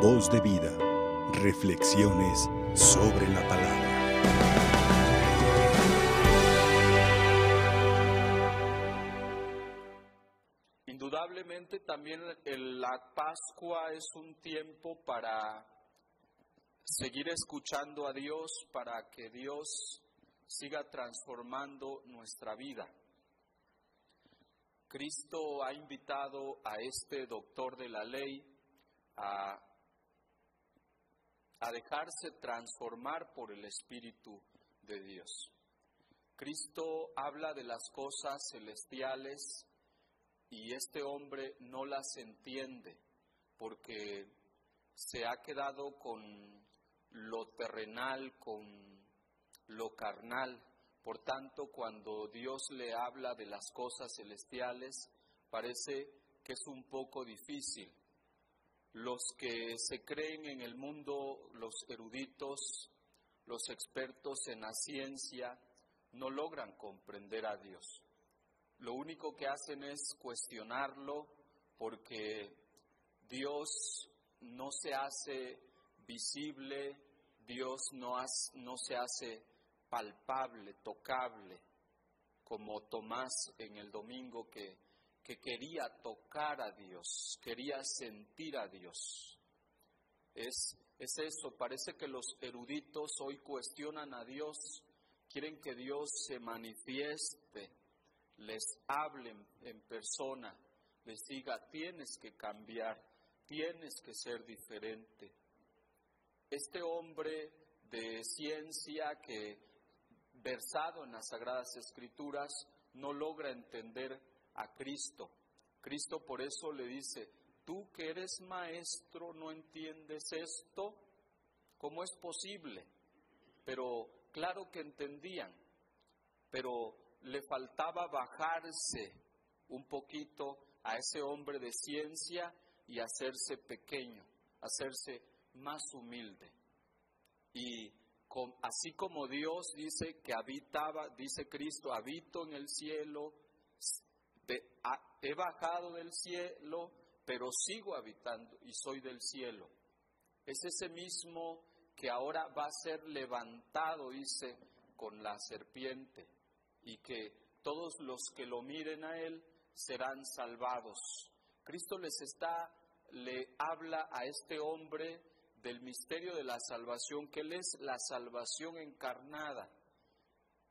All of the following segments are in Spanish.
Voz de vida. Reflexiones sobre la palabra. Indudablemente también la Pascua es un tiempo para seguir escuchando a Dios, para que Dios siga transformando nuestra vida. Cristo ha invitado a este doctor de la ley a, a dejarse transformar por el Espíritu de Dios. Cristo habla de las cosas celestiales y este hombre no las entiende porque se ha quedado con lo terrenal, con lo carnal. Por tanto, cuando Dios le habla de las cosas celestiales, parece que es un poco difícil. Los que se creen en el mundo, los eruditos, los expertos en la ciencia, no logran comprender a Dios. Lo único que hacen es cuestionarlo porque Dios no se hace visible, Dios no, se hace palpable, tocable, como Tomás en el domingo que, que quería tocar a Dios, quería sentir a Dios. Es, es eso, parece que los eruditos hoy cuestionan a Dios, quieren que Dios se manifieste, les hablen en persona, les diga, tienes que cambiar, tienes que ser diferente. Este hombre de ciencia que versado en las Sagradas Escrituras, no logra entender a Cristo. Cristo por eso le dice, tú que eres maestro, ¿no entiendes esto? ¿Cómo es posible? Pero claro que entendían, pero le faltaba bajarse un poquito a ese hombre de ciencia y hacerse pequeño, hacerse más humilde. Y así como Dios dice que habitaba, dice Cristo, habito en el cielo, he bajado del cielo, pero sigo habitando y soy del cielo. Es ese mismo que ahora va a ser levantado, dice, con la serpiente, y que todos los que lo miren a él serán salvados. Cristo les está, le habla a este hombre del misterio de la salvación, que Él es la salvación encarnada.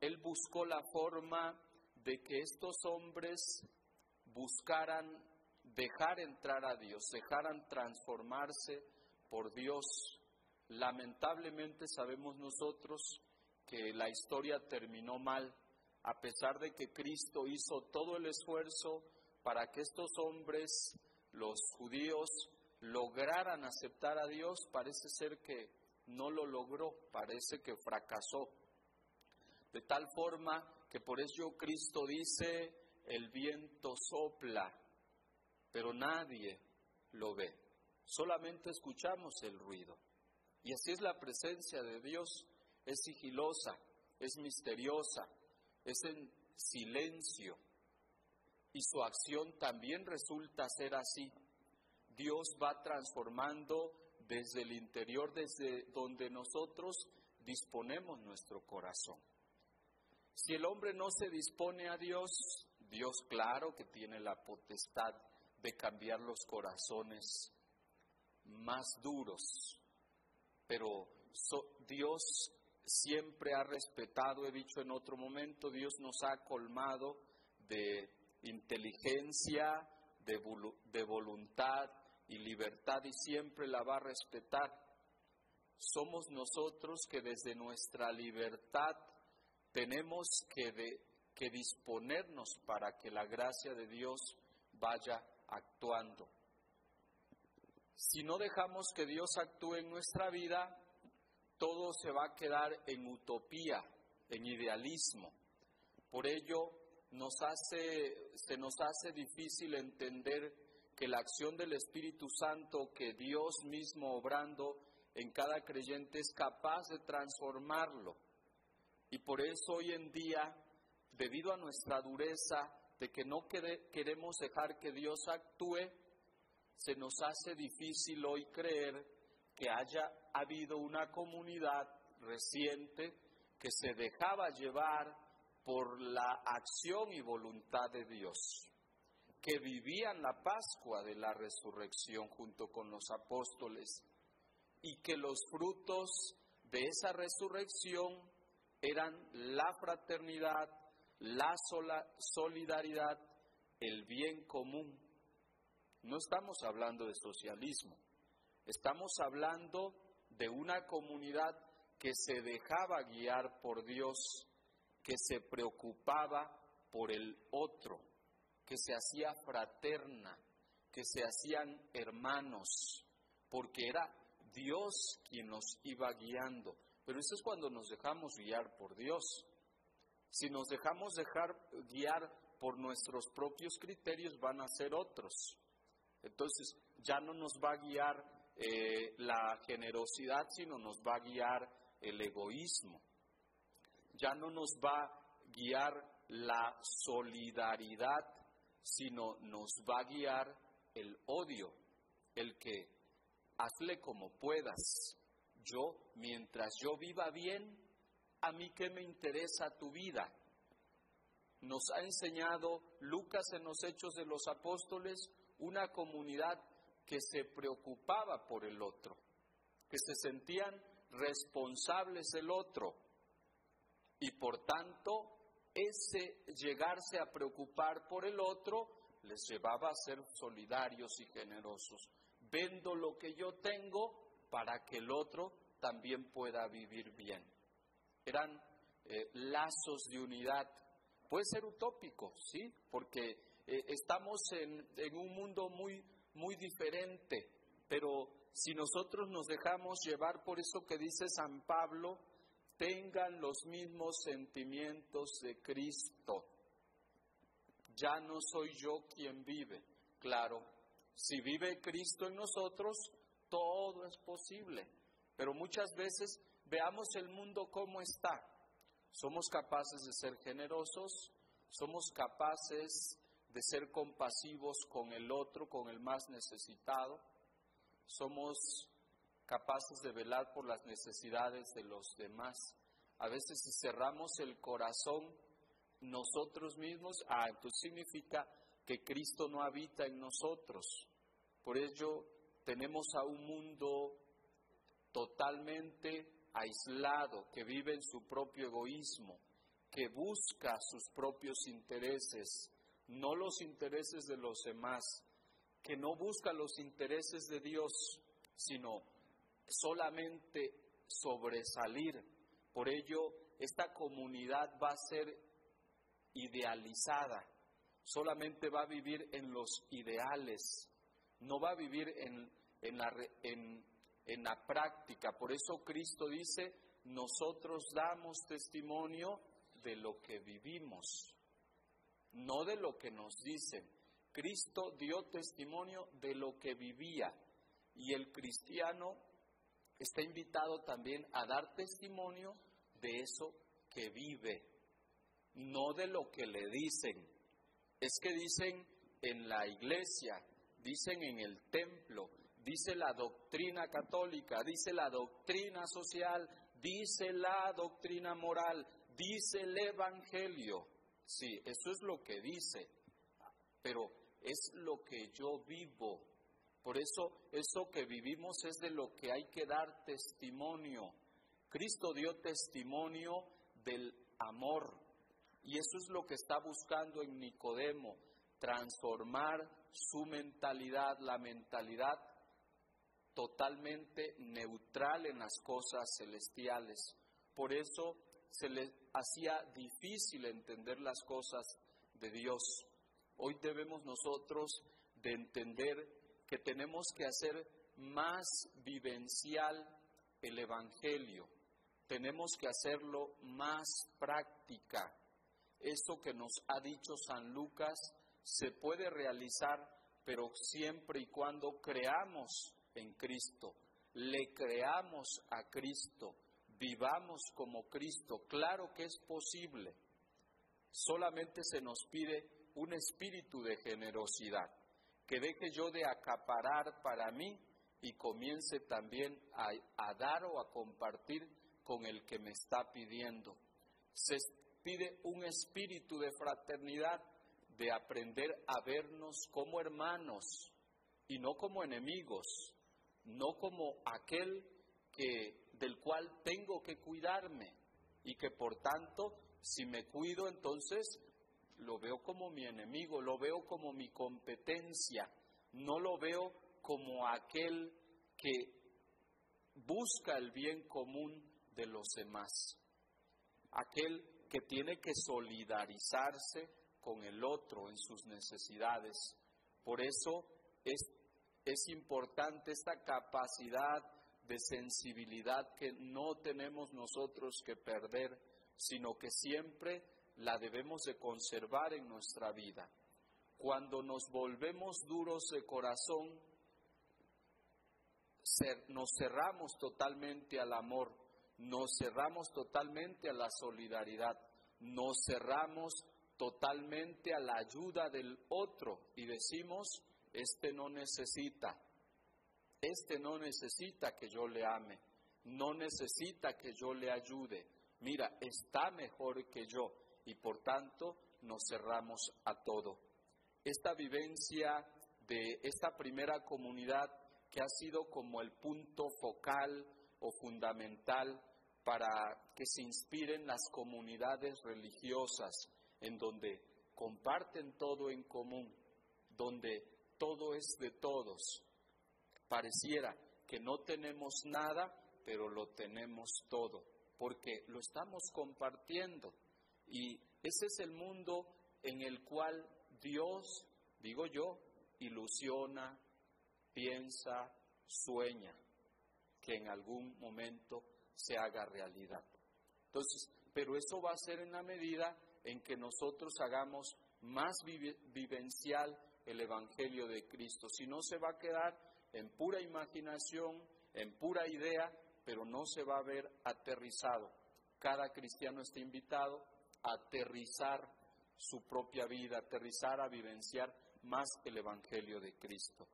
Él buscó la forma de que estos hombres buscaran dejar entrar a Dios, dejaran transformarse por Dios. Lamentablemente sabemos nosotros que la historia terminó mal, a pesar de que Cristo hizo todo el esfuerzo para que estos hombres, los judíos, lograran aceptar a Dios, parece ser que no lo logró, parece que fracasó. De tal forma que por eso Cristo dice, el viento sopla, pero nadie lo ve. Solamente escuchamos el ruido. Y así es la presencia de Dios, es sigilosa, es misteriosa, es en silencio. Y su acción también resulta ser así. Dios va transformando desde el interior, desde donde nosotros disponemos nuestro corazón. Si el hombre no se dispone a Dios, Dios claro que tiene la potestad de cambiar los corazones más duros, pero Dios siempre ha respetado, he dicho en otro momento, Dios nos ha colmado de inteligencia, de, voluntad, y libertad y siempre la va a respetar. Somos nosotros que desde nuestra libertad tenemos que, disponernos para que la gracia de Dios vaya actuando. Si no dejamos que Dios actúe en nuestra vida, todo se va a quedar en utopía, en idealismo. Por ello, se nos hace difícil entender que la acción del Espíritu Santo, que Dios mismo obrando en cada creyente es capaz de transformarlo. Y por eso hoy en día, debido a nuestra dureza de que no queremos dejar que Dios actúe, se nos hace difícil hoy creer que haya habido una comunidad reciente que se dejaba llevar por la acción y voluntad de Dios, que vivían la Pascua de la resurrección junto con los apóstoles y que los frutos de esa resurrección eran la fraternidad, la solidaridad, el bien común. No estamos hablando de socialismo, estamos hablando de una comunidad que se dejaba guiar por Dios, que se preocupaba por el otro, que se hacía fraterna, que se hacían hermanos, porque era Dios quien nos iba guiando. Pero eso es cuando nos dejamos guiar por Dios. Si nos dejamos dejar guiar por nuestros propios criterios, van a ser otros. Entonces, ya no nos va a guiar eh, la generosidad, sino nos va a guiar el egoísmo. Ya no nos va a guiar la solidaridad, sino nos va a guiar el odio, el que hazle como puedas. Yo, mientras yo viva bien, a mí qué me interesa tu vida. Nos ha enseñado Lucas en los Hechos de los Apóstoles una comunidad que se preocupaba por el otro, que se sentían responsables del otro y por tanto ese llegarse a preocupar por el otro les llevaba a ser solidarios y generosos. Vendo lo que yo tengo para que el otro también pueda vivir bien. Eran eh, lazos de unidad. Puede ser utópico, ¿sí? Porque eh, estamos en, en, un mundo muy, muy diferente, pero si nosotros nos dejamos llevar por eso que dice San Pablo, tengan los mismos sentimientos de Cristo. Ya no soy yo quien vive. Claro, si vive Cristo en nosotros, todo es posible. Pero muchas veces veamos el mundo como está. Somos capaces de ser generosos, somos capaces de ser compasivos con el otro, con el más necesitado, somos capaces de velar por las necesidades de los demás. A veces si cerramos el corazón nosotros mismos, ah, entonces significa que Cristo no habita en nosotros. Por ello tenemos a un mundo totalmente aislado, que vive en su propio egoísmo, que busca sus propios intereses, no los intereses de los demás, que no busca los intereses de Dios, sino solamente sobresalir. Por ello, esta comunidad va a ser idealizada, solamente va a vivir en los ideales, no va a vivir en, en, la, en la práctica. Por eso Cristo dice, nosotros damos testimonio de lo que vivimos, no de lo que nos dicen. Cristo dio testimonio de lo que vivía y el cristiano está invitado también a dar testimonio de eso que vive, no de lo que le dicen. Es que dicen en la iglesia, dicen en el templo, dice la doctrina católica, dice la doctrina social, dice la doctrina moral, dice el Evangelio. Sí, eso es lo que dice, pero es lo que yo vivo. Por eso, eso que vivimos es de lo que hay que dar testimonio. Cristo dio testimonio del amor. Y eso es lo que está buscando en Nicodemo, transformar su mentalidad, la mentalidad totalmente neutral en las cosas celestiales. Por eso se le hacía difícil entender las cosas de Dios. Hoy debemos nosotros de entender que tenemos que hacer más vivencial el Evangelio. Tenemos que hacerlo más práctica. Esto que nos ha dicho San Lucas se puede realizar, pero siempre y cuando creamos en Cristo, le creamos a Cristo, vivamos como Cristo. Claro que es posible. Solamente se nos pide un espíritu de generosidad, que deje yo de acaparar para mí y comience también a, dar o a compartir con el que me está pidiendo. Se pide un espíritu de fraternidad, de aprender a vernos como hermanos y no como enemigos, no como aquel que del cual tengo que cuidarme y que por tanto si me cuido entonces lo veo como mi enemigo, lo veo como mi competencia, no lo veo como aquel que busca el bien común de los demás, aquel que tiene que solidarizarse con el otro en sus necesidades. Por eso es, es importante esta capacidad de sensibilidad que no tenemos nosotros que perder, sino que siempre la debemos de conservar en nuestra vida. Cuando nos volvemos duros de corazón, nos cerramos totalmente al amor, nos cerramos totalmente a la solidaridad, nos cerramos totalmente a la ayuda del otro y decimos, este no necesita, este no necesita que yo le ame, no necesita que yo le ayude, mira, está mejor que yo y por tanto nos cerramos a todo. Esta vivencia de esta primera comunidad que ha sido como el punto focal o fundamental para que se inspiren las comunidades religiosas en donde comparten todo en común, donde todo es de todos. Pareciera que no tenemos nada, pero lo tenemos todo, porque lo estamos compartiendo. Y ese es el mundo en el cual Dios, digo yo, ilusiona, piensa, sueña que en algún momento se haga realidad. Entonces, pero eso va a ser en la medida en que nosotros hagamos más vivencial el Evangelio de Cristo. Si no, se va a quedar en pura imaginación, en pura idea, pero no se va a ver aterrizado. Cada cristiano está invitado a aterrizar su propia vida, aterrizar a vivenciar más el Evangelio de Cristo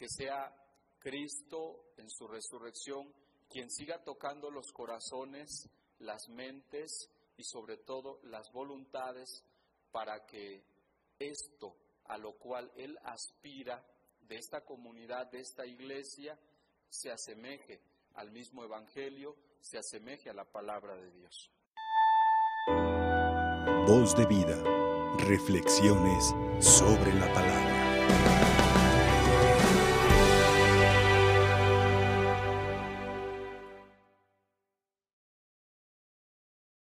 que sea Cristo en su resurrección quien siga tocando los corazones, las mentes y sobre todo las voluntades para que esto a lo cual Él aspira de esta comunidad, de esta iglesia, se asemeje al mismo Evangelio, se asemeje a la palabra de Dios. Voz de vida, reflexiones sobre la palabra.